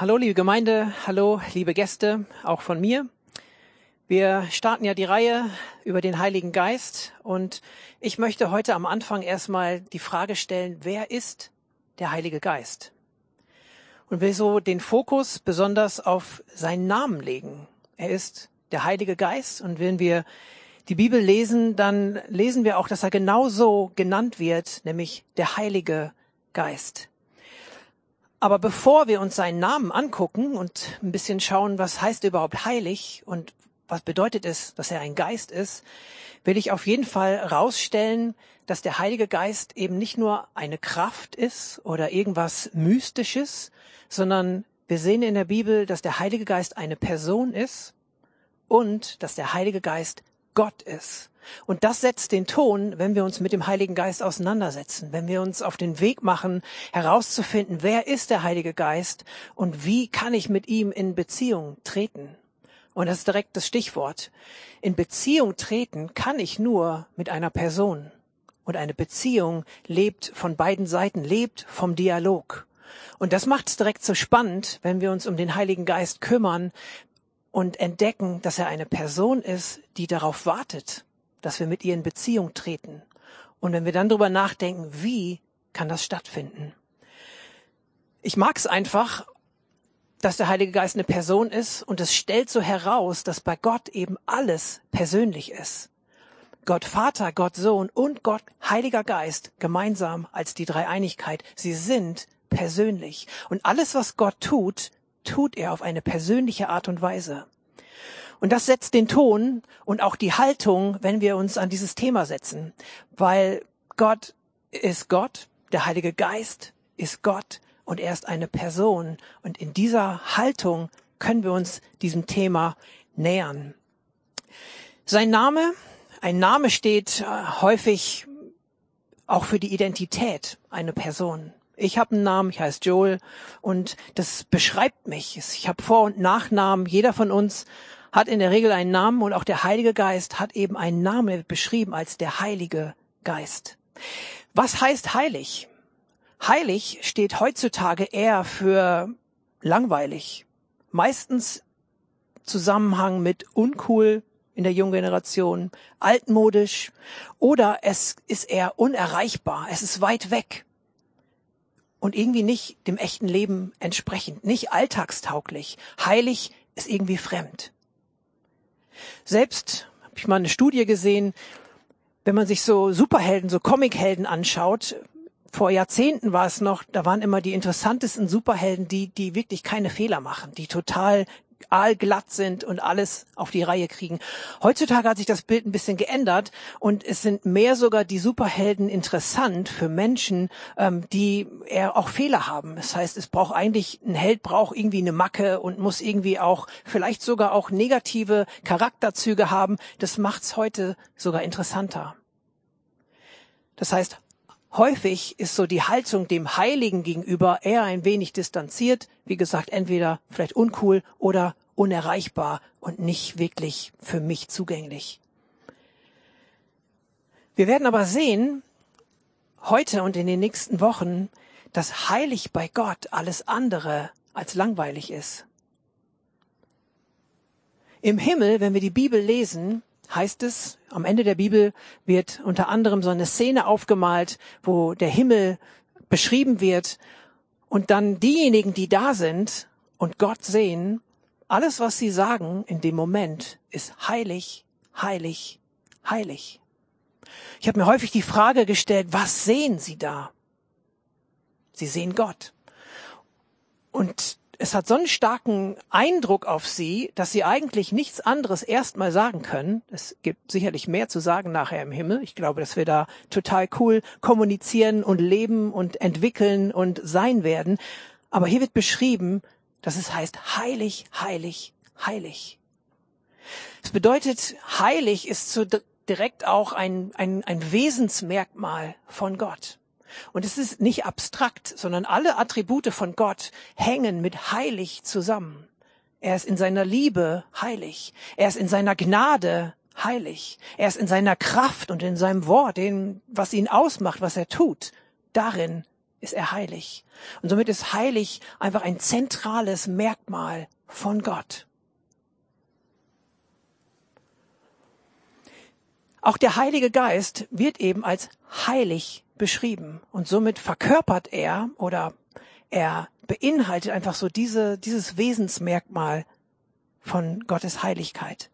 Hallo liebe Gemeinde, hallo liebe Gäste, auch von mir. Wir starten ja die Reihe über den Heiligen Geist und ich möchte heute am Anfang erstmal die Frage stellen, wer ist der Heilige Geist? Und will so den Fokus besonders auf seinen Namen legen. Er ist der Heilige Geist und wenn wir die Bibel lesen, dann lesen wir auch, dass er genauso genannt wird, nämlich der Heilige Geist. Aber bevor wir uns seinen Namen angucken und ein bisschen schauen, was heißt überhaupt heilig und was bedeutet es, dass er ein Geist ist, will ich auf jeden Fall rausstellen, dass der Heilige Geist eben nicht nur eine Kraft ist oder irgendwas Mystisches, sondern wir sehen in der Bibel, dass der Heilige Geist eine Person ist und dass der Heilige Geist Gott ist. Und das setzt den Ton, wenn wir uns mit dem Heiligen Geist auseinandersetzen, wenn wir uns auf den Weg machen, herauszufinden, wer ist der Heilige Geist und wie kann ich mit ihm in Beziehung treten. Und das ist direkt das Stichwort. In Beziehung treten kann ich nur mit einer Person. Und eine Beziehung lebt von beiden Seiten, lebt vom Dialog. Und das macht es direkt so spannend, wenn wir uns um den Heiligen Geist kümmern und entdecken, dass er eine Person ist, die darauf wartet, dass wir mit ihr in Beziehung treten. Und wenn wir dann drüber nachdenken, wie kann das stattfinden? Ich mag es einfach, dass der Heilige Geist eine Person ist und es stellt so heraus, dass bei Gott eben alles persönlich ist. Gott Vater, Gott Sohn und Gott Heiliger Geist gemeinsam als die Dreieinigkeit. Sie sind persönlich. Und alles, was Gott tut, tut er auf eine persönliche Art und Weise. Und das setzt den Ton und auch die Haltung, wenn wir uns an dieses Thema setzen. Weil Gott ist Gott, der Heilige Geist ist Gott und er ist eine Person. Und in dieser Haltung können wir uns diesem Thema nähern. Sein Name, ein Name steht äh, häufig auch für die Identität einer Person. Ich habe einen Namen, ich heiße Joel und das beschreibt mich. Ich habe Vor- und Nachnamen. Jeder von uns hat in der Regel einen Namen und auch der Heilige Geist hat eben einen Namen beschrieben als der Heilige Geist. Was heißt heilig? Heilig steht heutzutage eher für langweilig. Meistens Zusammenhang mit uncool in der jungen Generation, altmodisch oder es ist eher unerreichbar, es ist weit weg und irgendwie nicht dem echten Leben entsprechend, nicht alltagstauglich. Heilig ist irgendwie fremd. Selbst habe ich mal eine Studie gesehen, wenn man sich so Superhelden, so Comichelden anschaut, vor Jahrzehnten war es noch, da waren immer die interessantesten Superhelden, die, die wirklich keine Fehler machen, die total aalglatt sind und alles auf die Reihe kriegen. Heutzutage hat sich das Bild ein bisschen geändert und es sind mehr sogar die Superhelden interessant für Menschen, ähm, die eher auch Fehler haben. Das heißt, es braucht eigentlich, ein Held braucht irgendwie eine Macke und muss irgendwie auch vielleicht sogar auch negative Charakterzüge haben. Das macht's heute sogar interessanter. Das heißt, Häufig ist so die Haltung dem Heiligen gegenüber eher ein wenig distanziert. Wie gesagt, entweder vielleicht uncool oder unerreichbar und nicht wirklich für mich zugänglich. Wir werden aber sehen, heute und in den nächsten Wochen, dass heilig bei Gott alles andere als langweilig ist. Im Himmel, wenn wir die Bibel lesen, heißt es, am Ende der Bibel wird unter anderem so eine Szene aufgemalt, wo der Himmel beschrieben wird und dann diejenigen, die da sind und Gott sehen, alles, was sie sagen in dem Moment, ist heilig, heilig, heilig. Ich habe mir häufig die Frage gestellt, was sehen sie da? Sie sehen Gott. Und es hat so einen starken Eindruck auf sie, dass sie eigentlich nichts anderes erstmal sagen können. Es gibt sicherlich mehr zu sagen nachher im Himmel. Ich glaube, dass wir da total cool kommunizieren und leben und entwickeln und sein werden. Aber hier wird beschrieben, dass es heißt heilig, heilig, heilig. Es bedeutet, heilig ist zu direkt auch ein, ein, ein Wesensmerkmal von Gott. Und es ist nicht abstrakt, sondern alle Attribute von Gott hängen mit heilig zusammen. Er ist in seiner Liebe heilig. Er ist in seiner Gnade heilig. Er ist in seiner Kraft und in seinem Wort, dem, was ihn ausmacht, was er tut, darin ist er heilig. Und somit ist heilig einfach ein zentrales Merkmal von Gott. Auch der Heilige Geist wird eben als heilig beschrieben und somit verkörpert er oder er beinhaltet einfach so diese, dieses Wesensmerkmal von Gottes Heiligkeit.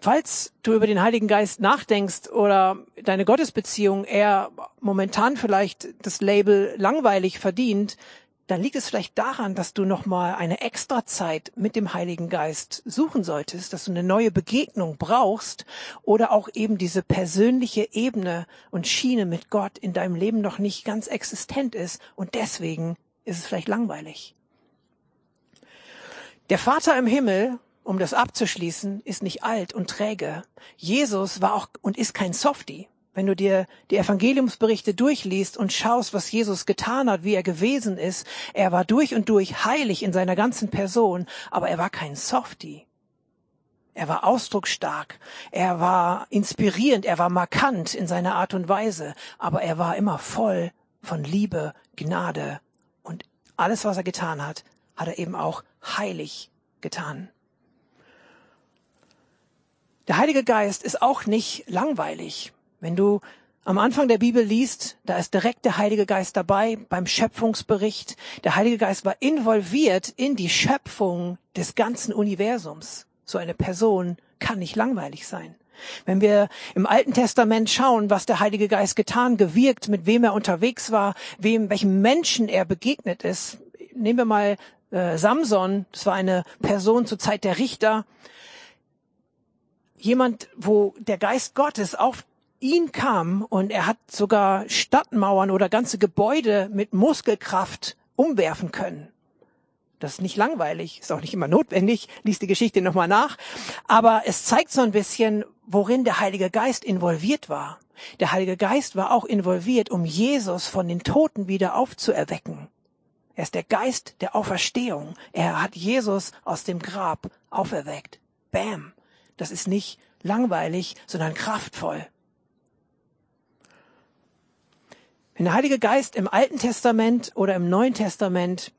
Falls du über den Heiligen Geist nachdenkst oder deine Gottesbeziehung eher momentan vielleicht das Label langweilig verdient, dann liegt es vielleicht daran, dass du nochmal eine extra Zeit mit dem Heiligen Geist suchen solltest, dass du eine neue Begegnung brauchst oder auch eben diese persönliche Ebene und Schiene mit Gott in deinem Leben noch nicht ganz existent ist und deswegen ist es vielleicht langweilig. Der Vater im Himmel, um das abzuschließen, ist nicht alt und träge. Jesus war auch und ist kein Softie. Wenn du dir die Evangeliumsberichte durchliest und schaust, was Jesus getan hat, wie er gewesen ist, er war durch und durch heilig in seiner ganzen Person, aber er war kein Softie. Er war ausdrucksstark, er war inspirierend, er war markant in seiner Art und Weise, aber er war immer voll von Liebe, Gnade und alles, was er getan hat, hat er eben auch heilig getan. Der Heilige Geist ist auch nicht langweilig. Wenn du am Anfang der Bibel liest, da ist direkt der Heilige Geist dabei beim Schöpfungsbericht. Der Heilige Geist war involviert in die Schöpfung des ganzen Universums. So eine Person kann nicht langweilig sein. Wenn wir im Alten Testament schauen, was der Heilige Geist getan, gewirkt, mit wem er unterwegs war, wem, welchem Menschen er begegnet ist. Nehmen wir mal äh, Samson, das war eine Person zur Zeit der Richter. Jemand, wo der Geist Gottes auf ihn kam und er hat sogar Stadtmauern oder ganze Gebäude mit Muskelkraft umwerfen können. Das ist nicht langweilig, ist auch nicht immer notwendig, liest die Geschichte nochmal nach. Aber es zeigt so ein bisschen, worin der Heilige Geist involviert war. Der Heilige Geist war auch involviert, um Jesus von den Toten wieder aufzuerwecken. Er ist der Geist der Auferstehung. Er hat Jesus aus dem Grab auferweckt. Bam. Das ist nicht langweilig, sondern kraftvoll. Wenn der Heilige Geist im Alten Testament oder im Neuen Testament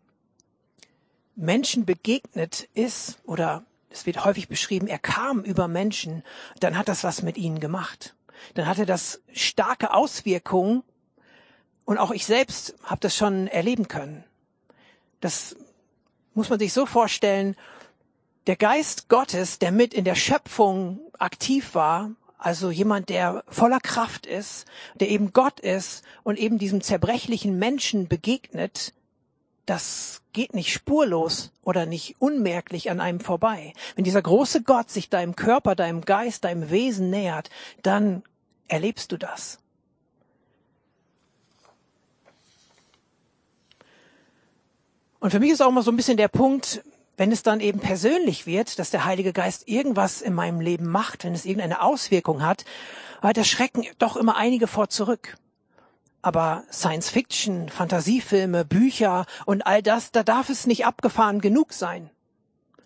Menschen begegnet ist, oder es wird häufig beschrieben, er kam über Menschen, dann hat das was mit ihnen gemacht. Dann hatte das starke Auswirkungen und auch ich selbst habe das schon erleben können. Das muss man sich so vorstellen, der Geist Gottes, der mit in der Schöpfung aktiv war, also jemand, der voller Kraft ist, der eben Gott ist und eben diesem zerbrechlichen Menschen begegnet, das geht nicht spurlos oder nicht unmerklich an einem vorbei. Wenn dieser große Gott sich deinem Körper, deinem Geist, deinem Wesen nähert, dann erlebst du das. Und für mich ist auch immer so ein bisschen der Punkt, wenn es dann eben persönlich wird, dass der Heilige Geist irgendwas in meinem Leben macht, wenn es irgendeine Auswirkung hat, da schrecken doch immer einige vor zurück. Aber Science Fiction, Fantasiefilme, Bücher und all das, da darf es nicht abgefahren genug sein.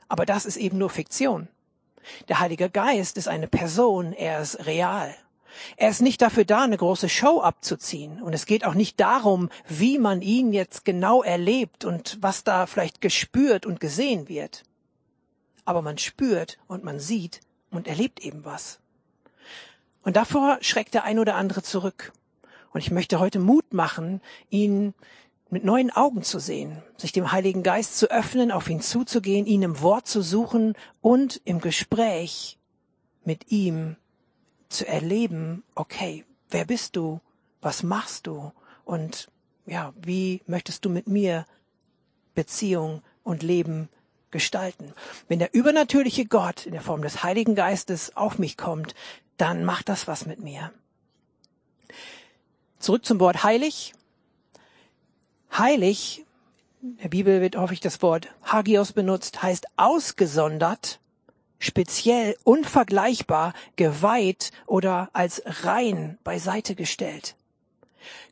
Aber das ist eben nur Fiktion. Der Heilige Geist ist eine Person, er ist real. Er ist nicht dafür da, eine große Show abzuziehen. Und es geht auch nicht darum, wie man ihn jetzt genau erlebt und was da vielleicht gespürt und gesehen wird. Aber man spürt und man sieht und erlebt eben was. Und davor schreckt der ein oder andere zurück. Und ich möchte heute Mut machen, ihn mit neuen Augen zu sehen, sich dem Heiligen Geist zu öffnen, auf ihn zuzugehen, ihn im Wort zu suchen und im Gespräch mit ihm zu erleben, okay, wer bist du? Was machst du? Und ja, wie möchtest du mit mir Beziehung und Leben gestalten? Wenn der übernatürliche Gott in der Form des Heiligen Geistes auf mich kommt, dann macht das was mit mir. Zurück zum Wort heilig. Heilig, in der Bibel wird häufig das Wort Hagios benutzt, heißt ausgesondert speziell, unvergleichbar, geweiht oder als rein beiseite gestellt.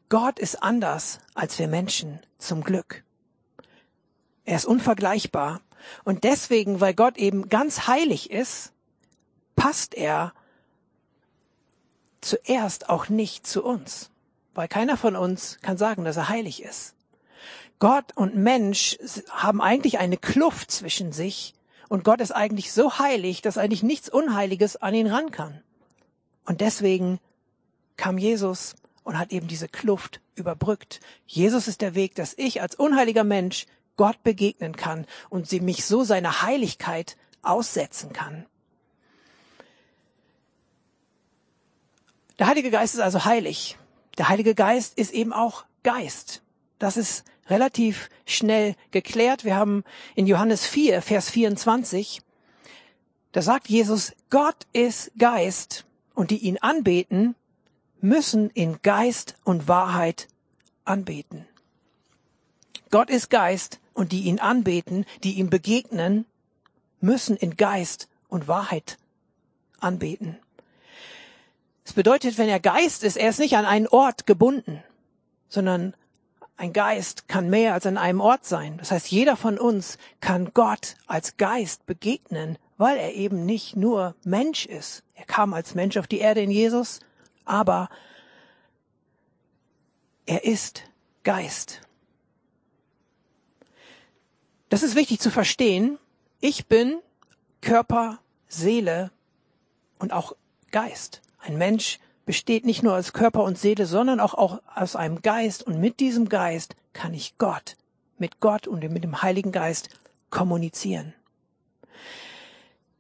Gott ist anders als wir Menschen, zum Glück. Er ist unvergleichbar und deswegen, weil Gott eben ganz heilig ist, passt er zuerst auch nicht zu uns. weil keiner von uns kann sagen, dass er heilig ist. Gott und Mensch haben eigentlich eine Kluft zwischen sich und Gott ist eigentlich so heilig, dass eigentlich nichts Unheiliges an ihn ran kann. Und deswegen kam Jesus und hat eben diese Kluft überbrückt. Jesus ist der Weg, dass ich als unheiliger Mensch Gott begegnen kann und sie mich so seiner Heiligkeit aussetzen kann. Der Heilige Geist ist also heilig. Der Heilige Geist ist eben auch Geist. Das ist relativ schnell geklärt. Wir haben in Johannes 4, Vers 24, da sagt Jesus, Gott ist Geist und die ihn anbeten, müssen in Geist und Wahrheit anbeten. Gott ist Geist und die ihn anbeten, die ihm begegnen, müssen in Geist und Wahrheit anbeten. Es bedeutet, wenn er Geist ist, er ist nicht an einen Ort gebunden, sondern ein Geist kann mehr als an einem Ort sein. Das heißt, jeder von uns kann Gott als Geist begegnen, weil er eben nicht nur Mensch ist. Er kam als Mensch auf die Erde in Jesus, aber er ist Geist. Das ist wichtig zu verstehen. Ich bin Körper, Seele und auch Geist. Ein Mensch besteht nicht nur aus Körper und Seele, sondern auch, auch aus einem Geist. Und mit diesem Geist kann ich Gott, mit Gott und mit dem Heiligen Geist kommunizieren.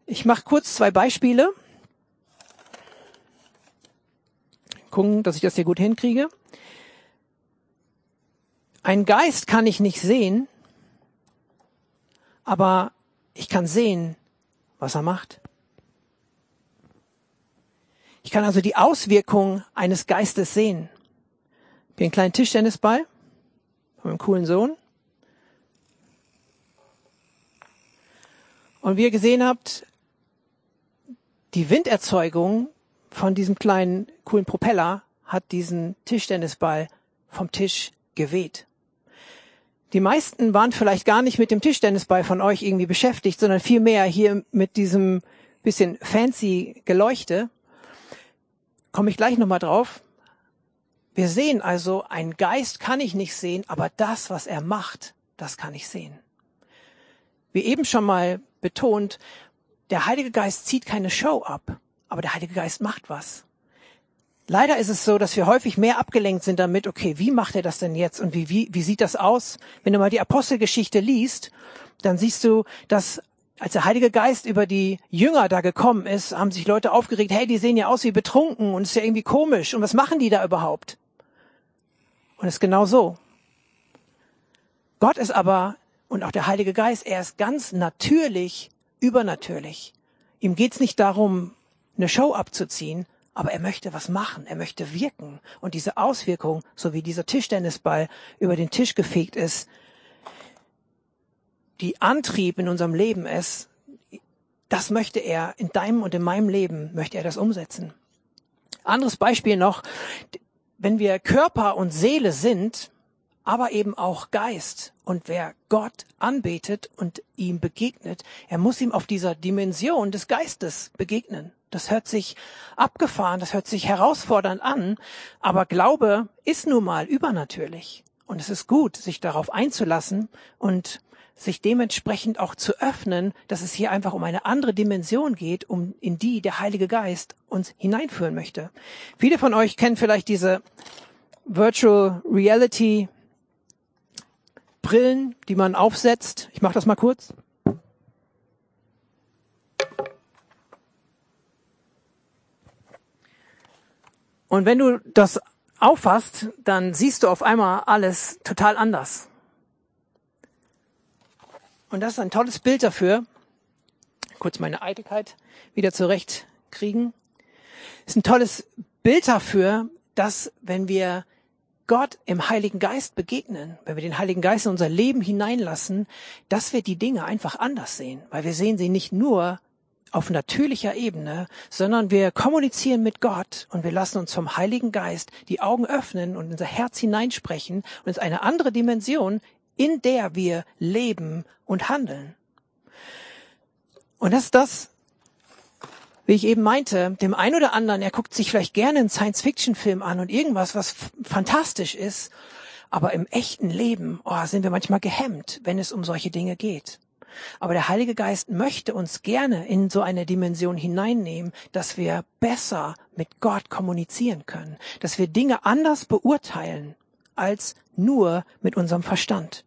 Ich mache kurz zwei Beispiele. Gucken, dass ich das hier gut hinkriege. Ein Geist kann ich nicht sehen, aber ich kann sehen, was er macht. Ich kann also die Auswirkungen eines Geistes sehen. Wie einen kleinen Tischtennisball von einem coolen Sohn. Und wie ihr gesehen habt, die Winderzeugung von diesem kleinen coolen Propeller hat diesen Tischtennisball vom Tisch geweht. Die meisten waren vielleicht gar nicht mit dem Tischtennisball von euch irgendwie beschäftigt, sondern vielmehr hier mit diesem bisschen fancy Geleuchte komme ich gleich nochmal drauf. Wir sehen also, ein Geist kann ich nicht sehen, aber das, was er macht, das kann ich sehen. Wie eben schon mal betont, der Heilige Geist zieht keine Show ab, aber der Heilige Geist macht was. Leider ist es so, dass wir häufig mehr abgelenkt sind damit, okay, wie macht er das denn jetzt und wie, wie, wie sieht das aus? Wenn du mal die Apostelgeschichte liest, dann siehst du, dass als der Heilige Geist über die Jünger da gekommen ist, haben sich Leute aufgeregt, hey, die sehen ja aus wie betrunken und ist ja irgendwie komisch. Und was machen die da überhaupt? Und es ist genau so. Gott ist aber, und auch der Heilige Geist, er ist ganz natürlich, übernatürlich. Ihm geht's nicht darum, eine Show abzuziehen, aber er möchte was machen, er möchte wirken. Und diese Auswirkung, so wie dieser Tischtennisball über den Tisch gefegt ist, die Antrieb in unserem Leben ist, das möchte er in deinem und in meinem Leben, möchte er das umsetzen. Anderes Beispiel noch, wenn wir Körper und Seele sind, aber eben auch Geist. Und wer Gott anbetet und ihm begegnet, er muss ihm auf dieser Dimension des Geistes begegnen. Das hört sich abgefahren, das hört sich herausfordernd an, aber Glaube ist nun mal übernatürlich. Und es ist gut, sich darauf einzulassen und sich dementsprechend auch zu öffnen, dass es hier einfach um eine andere Dimension geht, um in die der Heilige Geist uns hineinführen möchte. Viele von euch kennen vielleicht diese Virtual Reality Brillen, die man aufsetzt. Ich mache das mal kurz. Und wenn du das auffasst, dann siehst du auf einmal alles total anders. Und das ist ein tolles Bild dafür. Kurz meine Eitelkeit wieder zurechtkriegen. Ist ein tolles Bild dafür, dass wenn wir Gott im Heiligen Geist begegnen, wenn wir den Heiligen Geist in unser Leben hineinlassen, dass wir die Dinge einfach anders sehen, weil wir sehen sie nicht nur auf natürlicher Ebene, sondern wir kommunizieren mit Gott und wir lassen uns vom Heiligen Geist die Augen öffnen und unser Herz hineinsprechen und es eine andere Dimension in der wir leben und handeln. Und das ist das, wie ich eben meinte, dem einen oder anderen, er guckt sich vielleicht gerne einen Science-Fiction-Film an und irgendwas, was fantastisch ist, aber im echten Leben oh, sind wir manchmal gehemmt, wenn es um solche Dinge geht. Aber der Heilige Geist möchte uns gerne in so eine Dimension hineinnehmen, dass wir besser mit Gott kommunizieren können, dass wir Dinge anders beurteilen als nur mit unserem Verstand.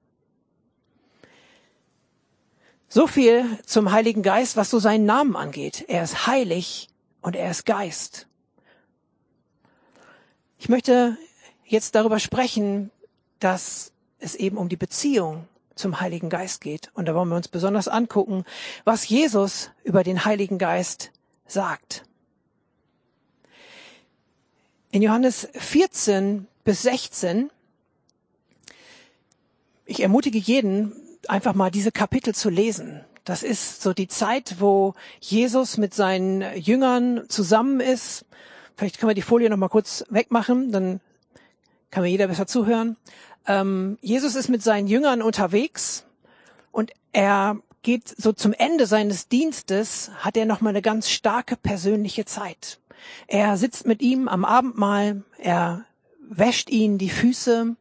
So viel zum Heiligen Geist, was so seinen Namen angeht. Er ist heilig und er ist Geist. Ich möchte jetzt darüber sprechen, dass es eben um die Beziehung zum Heiligen Geist geht. Und da wollen wir uns besonders angucken, was Jesus über den Heiligen Geist sagt. In Johannes 14 bis 16, ich ermutige jeden, einfach mal diese Kapitel zu lesen. Das ist so die Zeit, wo Jesus mit seinen Jüngern zusammen ist. Vielleicht können wir die Folie noch mal kurz wegmachen, dann kann mir jeder besser zuhören. Ähm, Jesus ist mit seinen Jüngern unterwegs und er geht so zum Ende seines Dienstes, hat er noch mal eine ganz starke persönliche Zeit. Er sitzt mit ihm am Abendmahl, er wäscht ihnen die Füße,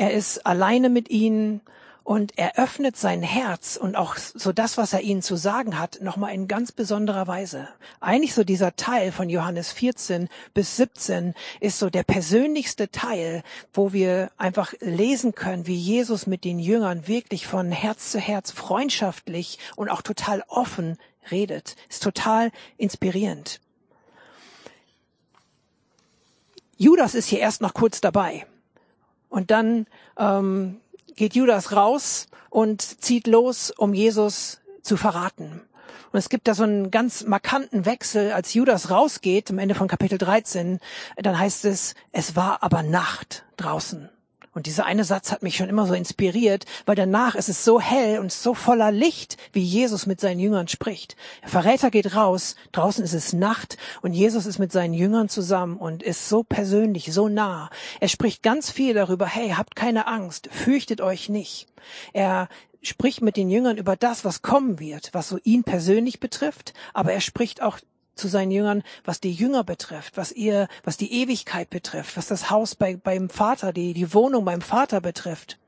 er ist alleine mit ihnen und er öffnet sein Herz und auch so das, was er ihnen zu sagen hat, nochmal in ganz besonderer Weise. Eigentlich so dieser Teil von Johannes 14 bis 17 ist so der persönlichste Teil, wo wir einfach lesen können, wie Jesus mit den Jüngern wirklich von Herz zu Herz freundschaftlich und auch total offen redet. Ist total inspirierend. Judas ist hier erst noch kurz dabei. Und dann ähm, geht Judas raus und zieht los, um Jesus zu verraten. Und es gibt da so einen ganz markanten Wechsel, als Judas rausgeht, am Ende von Kapitel 13, dann heißt es, es war aber Nacht draußen. Und dieser eine Satz hat mich schon immer so inspiriert, weil danach ist es so hell und so voller Licht, wie Jesus mit seinen Jüngern spricht. Der Verräter geht raus, draußen ist es Nacht und Jesus ist mit seinen Jüngern zusammen und ist so persönlich, so nah. Er spricht ganz viel darüber, hey, habt keine Angst, fürchtet euch nicht. Er spricht mit den Jüngern über das, was kommen wird, was so ihn persönlich betrifft, aber er spricht auch zu seinen Jüngern, was die Jünger betrifft, was ihr, was die Ewigkeit betrifft, was das Haus bei, beim Vater, die, die Wohnung beim Vater betrifft.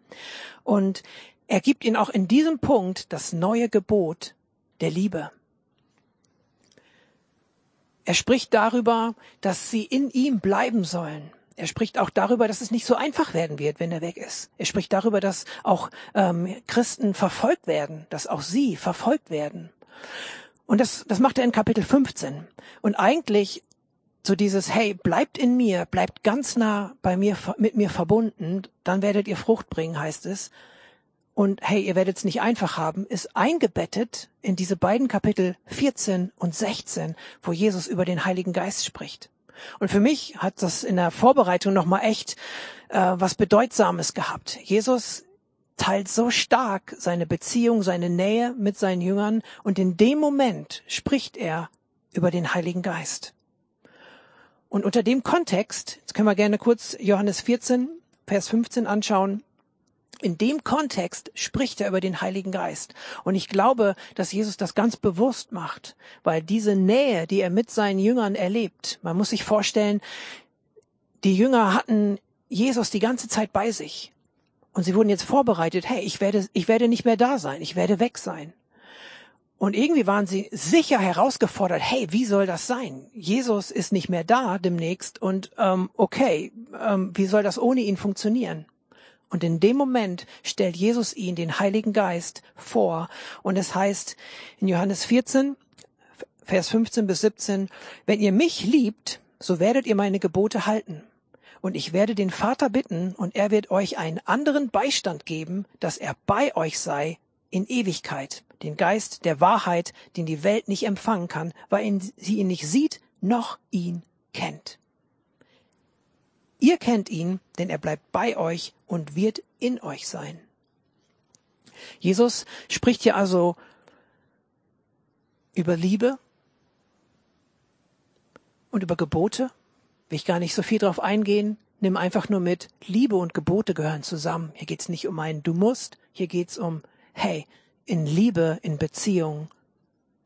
Und er gibt ihnen auch in diesem Punkt das neue Gebot der Liebe. Er spricht darüber, dass sie in ihm bleiben sollen. Er spricht auch darüber, dass es nicht so einfach werden wird, wenn er weg ist. Er spricht darüber, dass auch ähm, Christen verfolgt werden, dass auch sie verfolgt werden. Und das, das macht er in Kapitel 15. Und eigentlich so dieses, hey, bleibt in mir, bleibt ganz nah bei mir, mit mir verbunden, dann werdet ihr Frucht bringen, heißt es. Und hey, ihr werdet es nicht einfach haben, ist eingebettet in diese beiden Kapitel 14 und 16, wo Jesus über den Heiligen Geist spricht. Und für mich hat das in der Vorbereitung nochmal echt äh, was Bedeutsames gehabt. Jesus teilt so stark seine Beziehung, seine Nähe mit seinen Jüngern und in dem Moment spricht er über den Heiligen Geist. Und unter dem Kontext, jetzt können wir gerne kurz Johannes 14, Vers 15 anschauen, in dem Kontext spricht er über den Heiligen Geist. Und ich glaube, dass Jesus das ganz bewusst macht, weil diese Nähe, die er mit seinen Jüngern erlebt, man muss sich vorstellen, die Jünger hatten Jesus die ganze Zeit bei sich. Und sie wurden jetzt vorbereitet, hey, ich werde, ich werde nicht mehr da sein, ich werde weg sein. Und irgendwie waren sie sicher herausgefordert, hey, wie soll das sein? Jesus ist nicht mehr da demnächst und ähm, okay, ähm, wie soll das ohne ihn funktionieren? Und in dem Moment stellt Jesus ihnen den Heiligen Geist vor. Und es heißt in Johannes 14, Vers 15 bis 17, wenn ihr mich liebt, so werdet ihr meine Gebote halten. Und ich werde den Vater bitten, und er wird euch einen anderen Beistand geben, dass er bei euch sei in Ewigkeit, den Geist der Wahrheit, den die Welt nicht empfangen kann, weil sie ihn nicht sieht, noch ihn kennt. Ihr kennt ihn, denn er bleibt bei euch und wird in euch sein. Jesus spricht hier also über Liebe und über Gebote will ich gar nicht so viel drauf eingehen. Nimm einfach nur mit, Liebe und Gebote gehören zusammen. Hier geht's nicht um ein Du musst, hier geht's um, hey, in Liebe, in Beziehung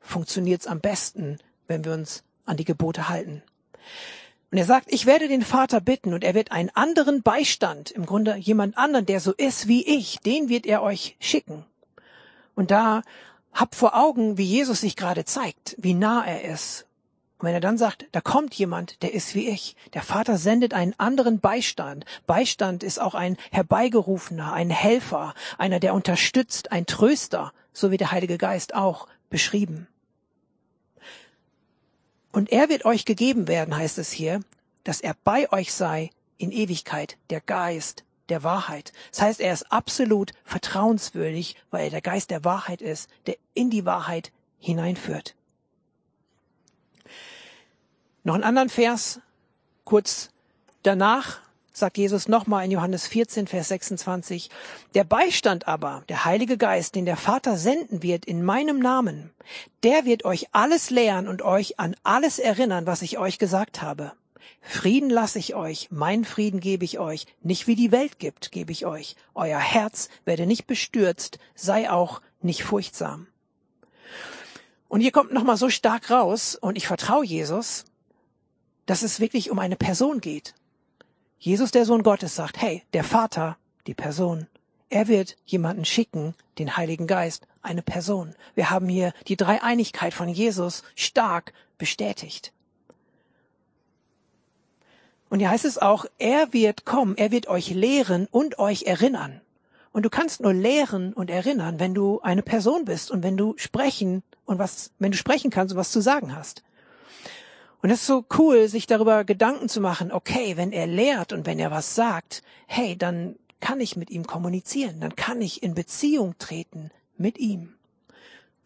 funktioniert's am besten, wenn wir uns an die Gebote halten. Und er sagt, ich werde den Vater bitten und er wird einen anderen Beistand, im Grunde jemand anderen, der so ist wie ich, den wird er euch schicken. Und da habt vor Augen, wie Jesus sich gerade zeigt, wie nah er ist. Und wenn er dann sagt, da kommt jemand, der ist wie ich, der Vater sendet einen anderen Beistand. Beistand ist auch ein herbeigerufener, ein Helfer, einer, der unterstützt, ein Tröster, so wie der Heilige Geist auch beschrieben. Und er wird euch gegeben werden, heißt es hier, dass er bei euch sei in Ewigkeit, der Geist der Wahrheit. Das heißt, er ist absolut vertrauenswürdig, weil er der Geist der Wahrheit ist, der in die Wahrheit hineinführt. Noch einen anderen Vers, kurz danach sagt Jesus nochmal in Johannes 14, Vers 26, der Beistand aber, der Heilige Geist, den der Vater senden wird in meinem Namen, der wird euch alles lehren und euch an alles erinnern, was ich euch gesagt habe. Frieden lasse ich euch, mein Frieden gebe ich euch, nicht wie die Welt gibt, gebe ich euch. Euer Herz werde nicht bestürzt, sei auch nicht furchtsam. Und hier kommt nochmal so stark raus, und ich vertraue Jesus, dass es wirklich um eine Person geht. Jesus, der Sohn Gottes, sagt, hey, der Vater, die Person, er wird jemanden schicken, den Heiligen Geist, eine Person. Wir haben hier die Dreieinigkeit von Jesus stark bestätigt. Und hier heißt es auch, er wird kommen, er wird euch lehren und euch erinnern. Und du kannst nur lehren und erinnern, wenn du eine Person bist und wenn du sprechen und was, wenn du sprechen kannst und was zu sagen hast. Und es ist so cool, sich darüber Gedanken zu machen, okay, wenn er lehrt und wenn er was sagt, hey, dann kann ich mit ihm kommunizieren, dann kann ich in Beziehung treten mit ihm.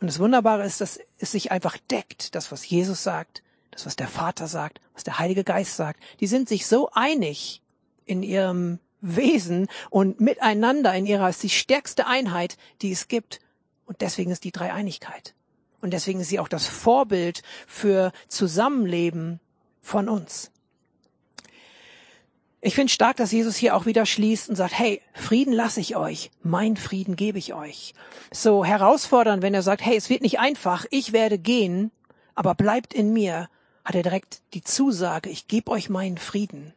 Und das Wunderbare ist, dass es sich einfach deckt, das, was Jesus sagt, das, was der Vater sagt, was der Heilige Geist sagt. Die sind sich so einig in ihrem Wesen und miteinander in ihrer, ist die stärkste Einheit, die es gibt. Und deswegen ist die Dreieinigkeit. Und deswegen ist sie auch das Vorbild für Zusammenleben von uns. Ich finde stark, dass Jesus hier auch wieder schließt und sagt, hey, Frieden lasse ich euch, mein Frieden gebe ich euch. So herausfordernd, wenn er sagt, hey, es wird nicht einfach, ich werde gehen, aber bleibt in mir, hat er direkt die Zusage, ich gebe euch meinen Frieden.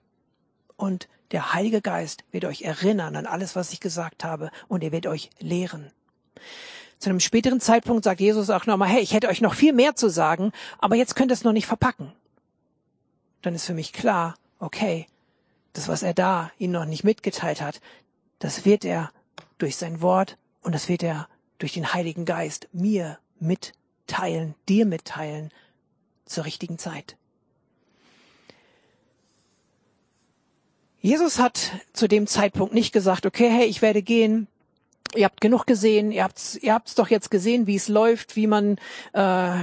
Und der Heilige Geist wird euch erinnern an alles, was ich gesagt habe, und er wird euch lehren. Zu einem späteren Zeitpunkt sagt Jesus auch nochmal, hey, ich hätte euch noch viel mehr zu sagen, aber jetzt könnt ihr es noch nicht verpacken. Dann ist für mich klar, okay, das, was er da ihnen noch nicht mitgeteilt hat, das wird er durch sein Wort und das wird er durch den Heiligen Geist mir mitteilen, dir mitteilen zur richtigen Zeit. Jesus hat zu dem Zeitpunkt nicht gesagt, okay, hey, ich werde gehen, ihr habt genug gesehen, ihr habt's, ihr habt's doch jetzt gesehen, wie es läuft, wie man äh,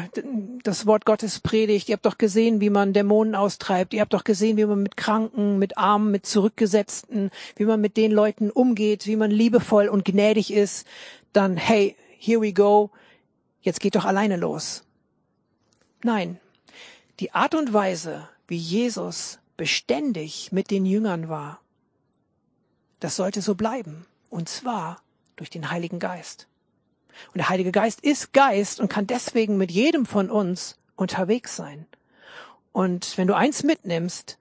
das Wort Gottes predigt, ihr habt doch gesehen, wie man Dämonen austreibt, ihr habt doch gesehen, wie man mit Kranken, mit Armen, mit Zurückgesetzten, wie man mit den Leuten umgeht, wie man liebevoll und gnädig ist, dann hey, here we go, jetzt geht doch alleine los. Nein, die Art und Weise, wie Jesus beständig mit den Jüngern war, das sollte so bleiben. Und zwar durch den Heiligen Geist. Und der Heilige Geist ist Geist und kann deswegen mit jedem von uns unterwegs sein. Und wenn du eins mitnimmst,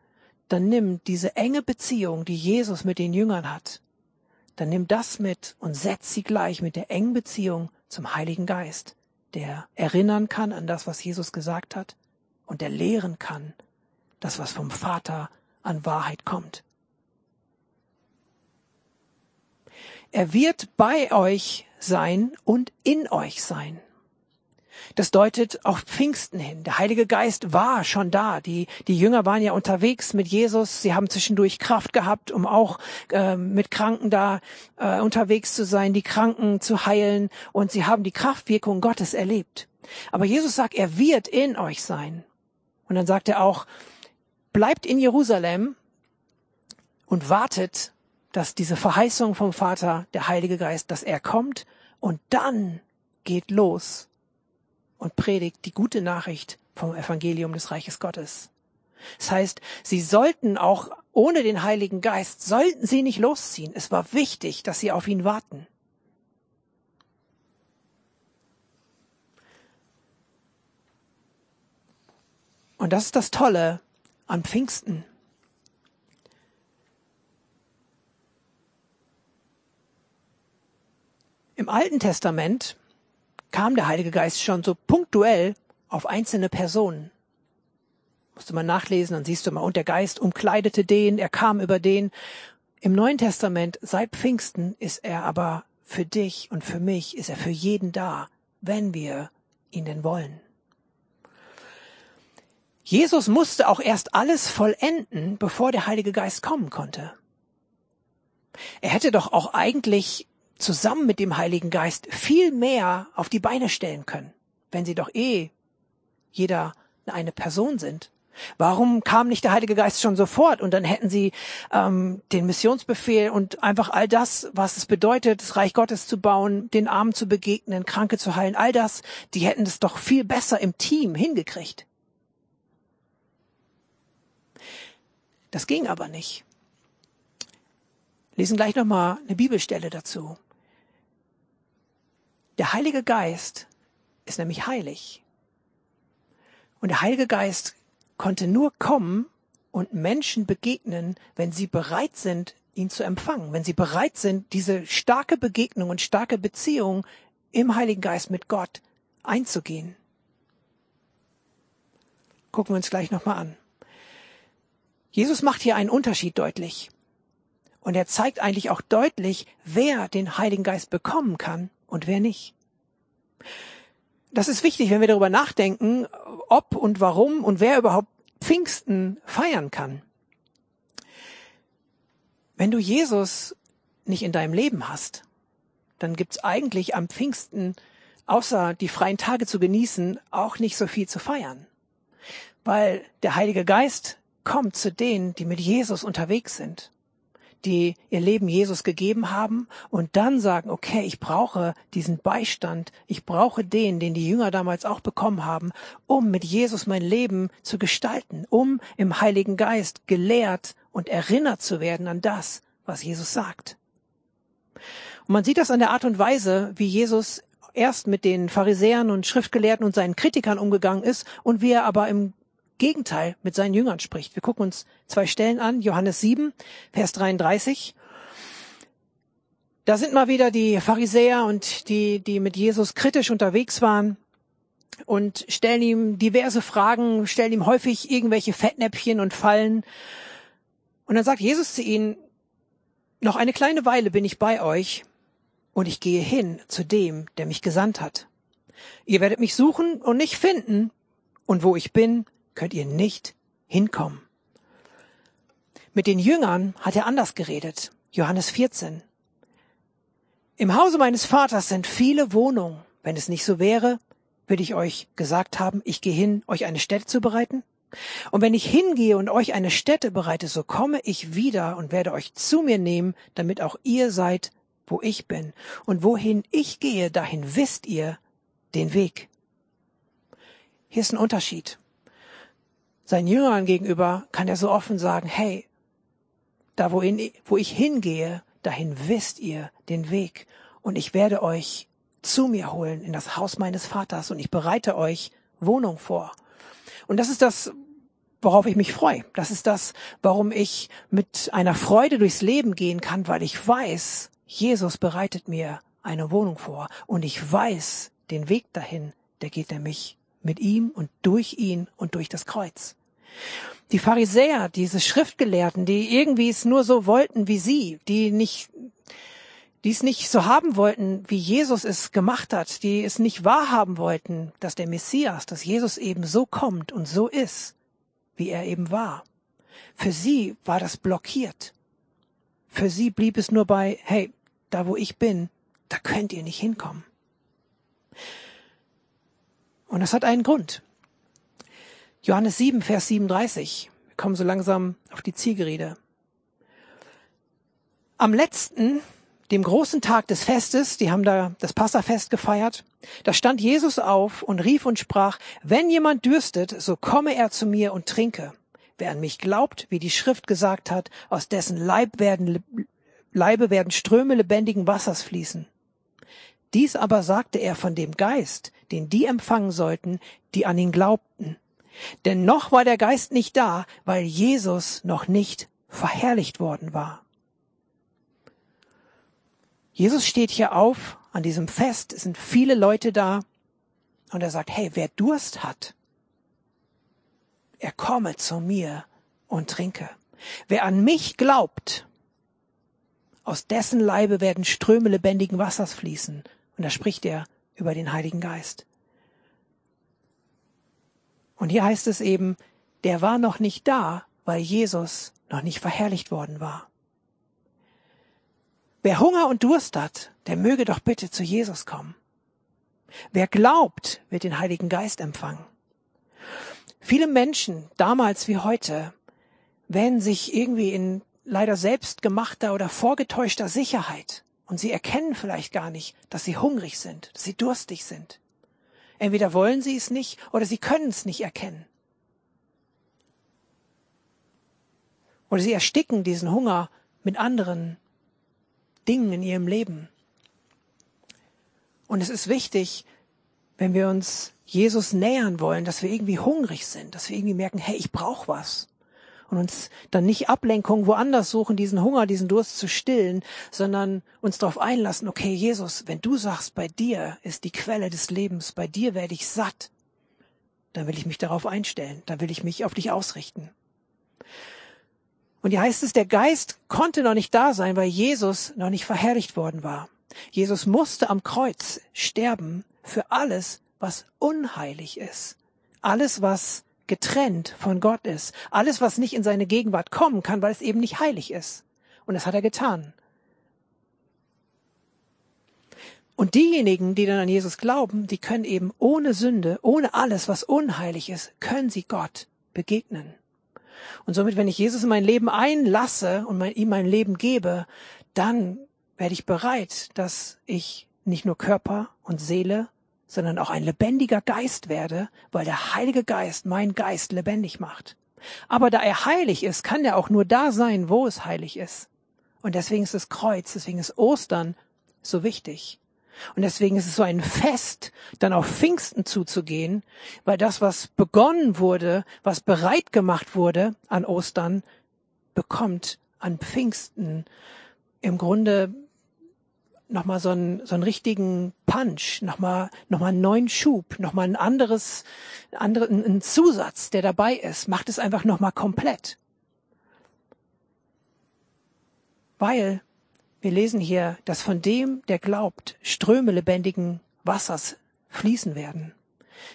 dann nimm diese enge Beziehung, die Jesus mit den Jüngern hat, dann nimm das mit und setz sie gleich mit der engen Beziehung zum Heiligen Geist, der erinnern kann an das, was Jesus gesagt hat und der lehren kann, das, was vom Vater an Wahrheit kommt. Er wird bei euch sein und in euch sein. Das deutet auf Pfingsten hin. Der Heilige Geist war schon da. Die, die Jünger waren ja unterwegs mit Jesus. Sie haben zwischendurch Kraft gehabt, um auch äh, mit Kranken da äh, unterwegs zu sein, die Kranken zu heilen. Und sie haben die Kraftwirkung Gottes erlebt. Aber Jesus sagt, er wird in euch sein. Und dann sagt er auch, bleibt in Jerusalem und wartet dass diese Verheißung vom Vater, der Heilige Geist, dass er kommt und dann geht los und predigt die gute Nachricht vom Evangelium des Reiches Gottes. Das heißt, sie sollten auch ohne den Heiligen Geist, sollten sie nicht losziehen. Es war wichtig, dass sie auf ihn warten. Und das ist das Tolle an Pfingsten. Im Alten Testament kam der Heilige Geist schon so punktuell auf einzelne Personen. Musste man nachlesen, dann siehst du mal, und der Geist umkleidete den, er kam über den. Im Neuen Testament, seit Pfingsten, ist er aber für dich und für mich, ist er für jeden da, wenn wir ihn denn wollen. Jesus musste auch erst alles vollenden, bevor der Heilige Geist kommen konnte. Er hätte doch auch eigentlich zusammen mit dem Heiligen Geist viel mehr auf die Beine stellen können, wenn sie doch eh jeder eine Person sind. Warum kam nicht der Heilige Geist schon sofort und dann hätten sie ähm, den Missionsbefehl und einfach all das, was es bedeutet, das Reich Gottes zu bauen, den Armen zu begegnen, Kranke zu heilen, all das, die hätten es doch viel besser im Team hingekriegt. Das ging aber nicht. Lesen gleich nochmal eine Bibelstelle dazu. Der Heilige Geist ist nämlich heilig. Und der Heilige Geist konnte nur kommen und Menschen begegnen, wenn sie bereit sind, ihn zu empfangen, wenn sie bereit sind, diese starke Begegnung und starke Beziehung im Heiligen Geist mit Gott einzugehen. Gucken wir uns gleich nochmal an. Jesus macht hier einen Unterschied deutlich. Und er zeigt eigentlich auch deutlich, wer den Heiligen Geist bekommen kann und wer nicht. Das ist wichtig, wenn wir darüber nachdenken, ob und warum und wer überhaupt Pfingsten feiern kann. Wenn du Jesus nicht in deinem Leben hast, dann gibt's eigentlich am Pfingsten, außer die freien Tage zu genießen, auch nicht so viel zu feiern. Weil der Heilige Geist kommt zu denen, die mit Jesus unterwegs sind die ihr Leben Jesus gegeben haben und dann sagen, okay, ich brauche diesen Beistand, ich brauche den, den die Jünger damals auch bekommen haben, um mit Jesus mein Leben zu gestalten, um im Heiligen Geist gelehrt und erinnert zu werden an das, was Jesus sagt. Und man sieht das an der Art und Weise, wie Jesus erst mit den Pharisäern und Schriftgelehrten und seinen Kritikern umgegangen ist und wie er aber im Gegenteil mit seinen Jüngern spricht. Wir gucken uns zwei Stellen an. Johannes 7, Vers 33. Da sind mal wieder die Pharisäer und die, die mit Jesus kritisch unterwegs waren und stellen ihm diverse Fragen, stellen ihm häufig irgendwelche Fettnäpfchen und Fallen. Und dann sagt Jesus zu ihnen, noch eine kleine Weile bin ich bei euch und ich gehe hin zu dem, der mich gesandt hat. Ihr werdet mich suchen und nicht finden, und wo ich bin, könnt ihr nicht hinkommen. Mit den Jüngern hat er anders geredet. Johannes 14. Im Hause meines Vaters sind viele Wohnungen. Wenn es nicht so wäre, würde ich euch gesagt haben, ich gehe hin, euch eine Stätte zu bereiten. Und wenn ich hingehe und euch eine Stätte bereite, so komme ich wieder und werde euch zu mir nehmen, damit auch ihr seid, wo ich bin. Und wohin ich gehe, dahin wisst ihr den Weg. Hier ist ein Unterschied seinen Jüngern gegenüber kann er so offen sagen, hey, da wohin, wo ich hingehe, dahin wisst ihr den Weg und ich werde euch zu mir holen in das Haus meines Vaters und ich bereite euch Wohnung vor. Und das ist das, worauf ich mich freue. Das ist das, warum ich mit einer Freude durchs Leben gehen kann, weil ich weiß, Jesus bereitet mir eine Wohnung vor und ich weiß den Weg dahin, der geht nämlich mit ihm und durch ihn und durch das Kreuz. Die Pharisäer, diese Schriftgelehrten, die irgendwie es nur so wollten wie sie, die nicht, die es nicht so haben wollten, wie Jesus es gemacht hat, die es nicht wahrhaben wollten, dass der Messias, dass Jesus eben so kommt und so ist, wie er eben war. Für sie war das blockiert. Für sie blieb es nur bei, hey, da wo ich bin, da könnt ihr nicht hinkommen. Und das hat einen Grund. Johannes 7, Vers 37. Wir kommen so langsam auf die Zielgerede. Am letzten, dem großen Tag des Festes, die haben da das Passafest gefeiert, da stand Jesus auf und rief und sprach, wenn jemand dürstet, so komme er zu mir und trinke. Wer an mich glaubt, wie die Schrift gesagt hat, aus dessen Leib werden, Leibe werden Ströme lebendigen Wassers fließen. Dies aber sagte er von dem Geist, den die empfangen sollten, die an ihn glaubten. Denn noch war der Geist nicht da, weil Jesus noch nicht verherrlicht worden war. Jesus steht hier auf an diesem Fest, es sind viele Leute da und er sagt, hey, wer Durst hat, er komme zu mir und trinke. Wer an mich glaubt, aus dessen Leibe werden Ströme lebendigen Wassers fließen. Und da spricht er über den Heiligen Geist. Und hier heißt es eben, der war noch nicht da, weil Jesus noch nicht verherrlicht worden war. Wer Hunger und Durst hat, der möge doch bitte zu Jesus kommen. Wer glaubt, wird den Heiligen Geist empfangen. Viele Menschen, damals wie heute, wähnen sich irgendwie in leider selbstgemachter oder vorgetäuschter Sicherheit. Und sie erkennen vielleicht gar nicht, dass sie hungrig sind, dass sie durstig sind. Entweder wollen sie es nicht oder sie können es nicht erkennen. Oder sie ersticken diesen Hunger mit anderen Dingen in ihrem Leben. Und es ist wichtig, wenn wir uns Jesus nähern wollen, dass wir irgendwie hungrig sind, dass wir irgendwie merken, hey, ich brauche was und uns dann nicht Ablenkung woanders suchen, diesen Hunger, diesen Durst zu stillen, sondern uns darauf einlassen, okay, Jesus, wenn du sagst, bei dir ist die Quelle des Lebens, bei dir werde ich satt, dann will ich mich darauf einstellen, dann will ich mich auf dich ausrichten. Und hier heißt es, der Geist konnte noch nicht da sein, weil Jesus noch nicht verherrlicht worden war. Jesus musste am Kreuz sterben für alles, was unheilig ist. Alles, was getrennt von Gott ist. Alles, was nicht in seine Gegenwart kommen kann, weil es eben nicht heilig ist. Und das hat er getan. Und diejenigen, die dann an Jesus glauben, die können eben ohne Sünde, ohne alles, was unheilig ist, können sie Gott begegnen. Und somit, wenn ich Jesus in mein Leben einlasse und mein, ihm mein Leben gebe, dann werde ich bereit, dass ich nicht nur Körper und Seele sondern auch ein lebendiger Geist werde, weil der Heilige Geist mein Geist lebendig macht. Aber da er heilig ist, kann er auch nur da sein, wo es heilig ist. Und deswegen ist das Kreuz, deswegen ist Ostern so wichtig. Und deswegen ist es so ein Fest, dann auf Pfingsten zuzugehen, weil das, was begonnen wurde, was bereit gemacht wurde an Ostern, bekommt an Pfingsten im Grunde nochmal so einen, so einen richtigen Punch, nochmal noch mal einen neuen Schub, nochmal ein anderes, anderen, ein Zusatz, der dabei ist, macht es einfach nochmal komplett. Weil wir lesen hier, dass von dem, der glaubt, Ströme lebendigen Wassers fließen werden.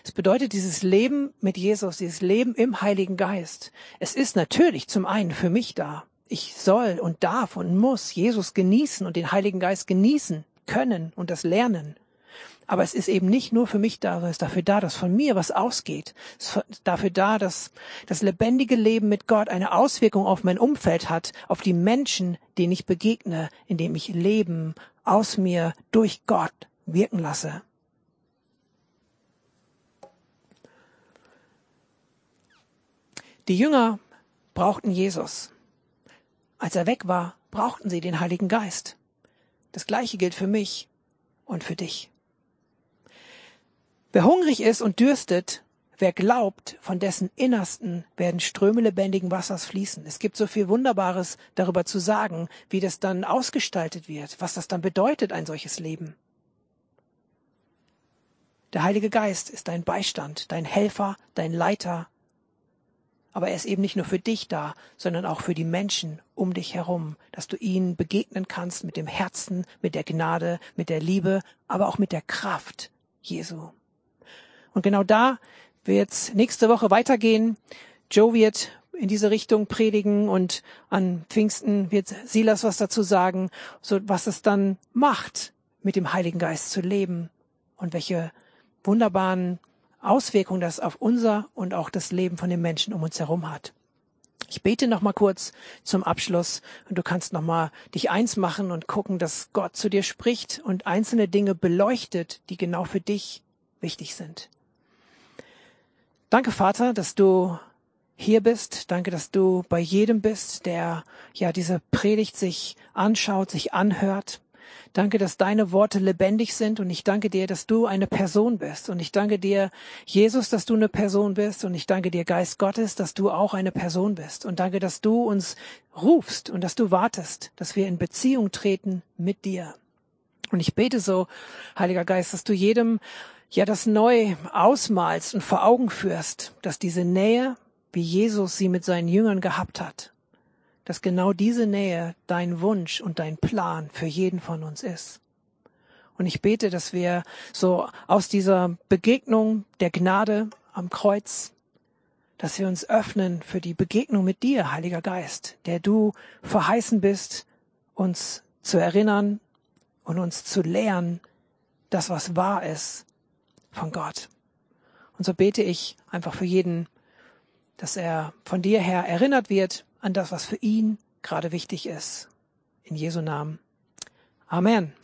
Es bedeutet dieses Leben mit Jesus, dieses Leben im Heiligen Geist. Es ist natürlich zum einen für mich da, ich soll und darf und muss Jesus genießen und den Heiligen Geist genießen können und das lernen. Aber es ist eben nicht nur für mich da, sondern es ist dafür da, dass von mir was ausgeht. Es ist dafür da, dass das lebendige Leben mit Gott eine Auswirkung auf mein Umfeld hat, auf die Menschen, denen ich begegne, indem ich Leben aus mir durch Gott wirken lasse. Die Jünger brauchten Jesus. Als er weg war, brauchten sie den Heiligen Geist. Das Gleiche gilt für mich und für dich. Wer hungrig ist und dürstet, wer glaubt, von dessen Innersten werden Ströme lebendigen Wassers fließen. Es gibt so viel Wunderbares darüber zu sagen, wie das dann ausgestaltet wird, was das dann bedeutet, ein solches Leben. Der Heilige Geist ist dein Beistand, dein Helfer, dein Leiter, aber er ist eben nicht nur für dich da, sondern auch für die Menschen um dich herum, dass du ihnen begegnen kannst mit dem Herzen, mit der Gnade, mit der Liebe, aber auch mit der Kraft Jesu. Und genau da wird nächste Woche weitergehen. Joe wird in diese Richtung predigen und an Pfingsten wird Silas was dazu sagen, so was es dann macht, mit dem Heiligen Geist zu leben und welche wunderbaren Auswirkungen das auf unser und auch das Leben von den Menschen um uns herum hat. Ich bete noch mal kurz zum Abschluss und du kannst noch mal dich eins machen und gucken, dass Gott zu dir spricht und einzelne Dinge beleuchtet, die genau für dich wichtig sind. Danke, Vater, dass du hier bist. Danke, dass du bei jedem bist, der ja diese Predigt sich anschaut, sich anhört. Danke, dass deine Worte lebendig sind und ich danke dir, dass du eine Person bist. Und ich danke dir, Jesus, dass du eine Person bist. Und ich danke dir, Geist Gottes, dass du auch eine Person bist. Und danke, dass du uns rufst und dass du wartest, dass wir in Beziehung treten mit dir. Und ich bete so, Heiliger Geist, dass du jedem ja das neu ausmalst und vor Augen führst, dass diese Nähe, wie Jesus sie mit seinen Jüngern gehabt hat, dass genau diese Nähe dein Wunsch und dein Plan für jeden von uns ist. Und ich bete, dass wir so aus dieser Begegnung der Gnade am Kreuz, dass wir uns öffnen für die Begegnung mit dir, Heiliger Geist, der du verheißen bist, uns zu erinnern und uns zu lehren, das, was wahr ist von Gott. Und so bete ich einfach für jeden, dass er von dir her erinnert wird an das, was für ihn gerade wichtig ist. In Jesu Namen. Amen.